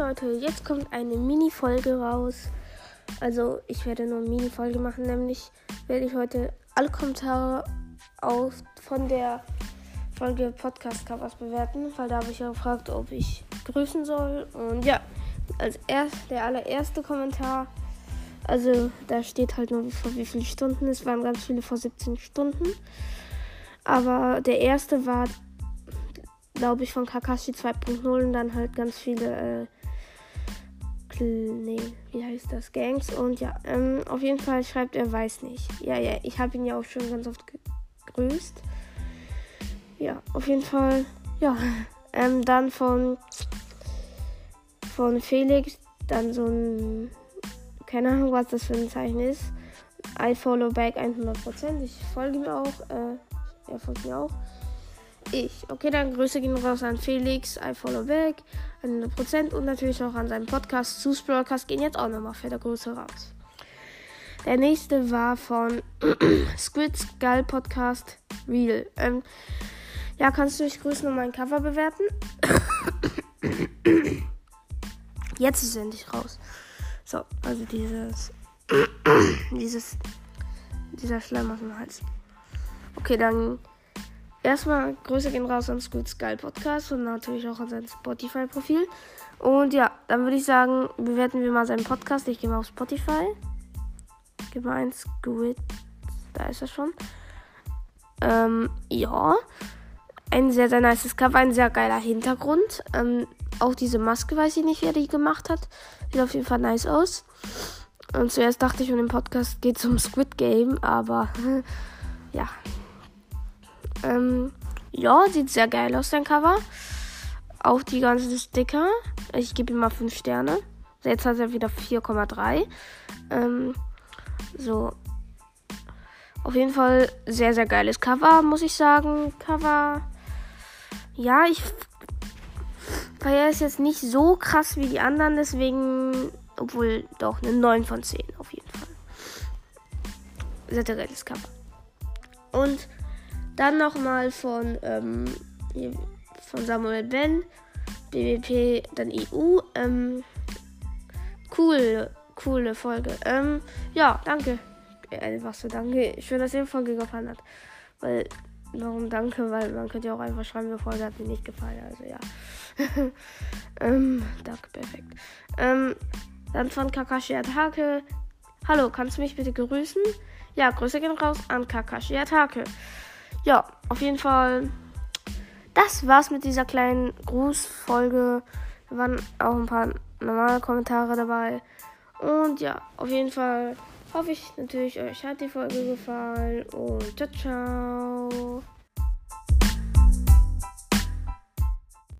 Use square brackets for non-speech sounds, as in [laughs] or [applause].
Leute, jetzt kommt eine Mini-Folge raus. Also ich werde nur eine Mini-Folge machen, nämlich werde ich heute alle Kommentare auf, von der Folge Podcast-Covers bewerten, weil da habe ich ja gefragt, ob ich grüßen soll. Und ja, als erst der allererste Kommentar, also da steht halt nur vor wie viele Stunden, es waren ganz viele vor 17 Stunden. Aber der erste war glaube ich, von Kakashi 2.0 und dann halt ganz viele, äh, nee, wie heißt das, Gangs. Und ja, ähm, auf jeden Fall schreibt er, weiß nicht. Ja, ja, ich habe ihn ja auch schon ganz oft gegrüßt. Ja, auf jeden Fall, ja. [laughs] Ähm, dann von, von Felix, dann so ein, keine Ahnung, was das für ein Zeichen ist. I follow back 100%. Ich folge ihm auch, äh, er folgt mir auch ich. Okay, dann Grüße gehen raus an Felix, I follow back, 100% und natürlich auch an seinen Podcast zu gehen jetzt auch nochmal für der Grüße raus. Der nächste war von [clears throat] Squid Skull Podcast Real. Ähm, ja, kannst du mich grüßen und mein Cover bewerten? [clears throat] Jetzt ist es endlich raus. So, also dieses, [clears throat] dieses, dieser Schleim auf dem Hals. Okay, dann erstmal Grüße gehen raus an Squid Skull Podcast und natürlich auch an sein Spotify-Profil. Und ja, dann würde ich sagen, bewerten wir mal seinen Podcast. Ich gehe mal auf Spotify. Gib mal ein Squid. Da ist er schon. Ähm, ja. Ein sehr, sehr nices Cover, ein sehr geiler Hintergrund. Ähm, auch diese Maske weiß ich nicht, wer die gemacht hat. Sieht auf jeden Fall nice aus. Und zuerst dachte ich, um den Podcast geht es um Squid Game, aber [laughs] ja, ähm, ja, sieht sehr geil aus, dein Cover. Auch die ganzen Sticker. Ich gebe ihm mal 5 Sterne. Jetzt hat er wieder 4,3. Ähm, so. Auf jeden Fall sehr, sehr geiles Cover, muss ich sagen. Cover. Ja, ich feiere es jetzt nicht so krass wie die anderen, deswegen. Obwohl, doch, eine 9 von 10 auf jeden Fall. Sehr, sehr geiles Cover. Und dann nochmal von, ähm, von Samuel Ben, BWP, dann EU. Ähm, cool, coole Folge. Ähm, ja, danke. Einfach so, danke. Schön, dass ihr die Folge gefallen hat. Weil, warum danke? Weil man könnte ja auch einfach schreiben, die Folge hat mir nicht gefallen. Also ja. [laughs] ähm, danke, perfekt. Ähm, dann von Kakashi Atake. Hallo, kannst du mich bitte grüßen? Ja, Grüße gehen raus an Kakashi Atake ja, auf jeden Fall. Das war's mit dieser kleinen Grußfolge. Da waren auch ein paar normale Kommentare dabei. Und ja, auf jeden Fall hoffe ich natürlich, euch hat die Folge gefallen. Und ciao, ciao.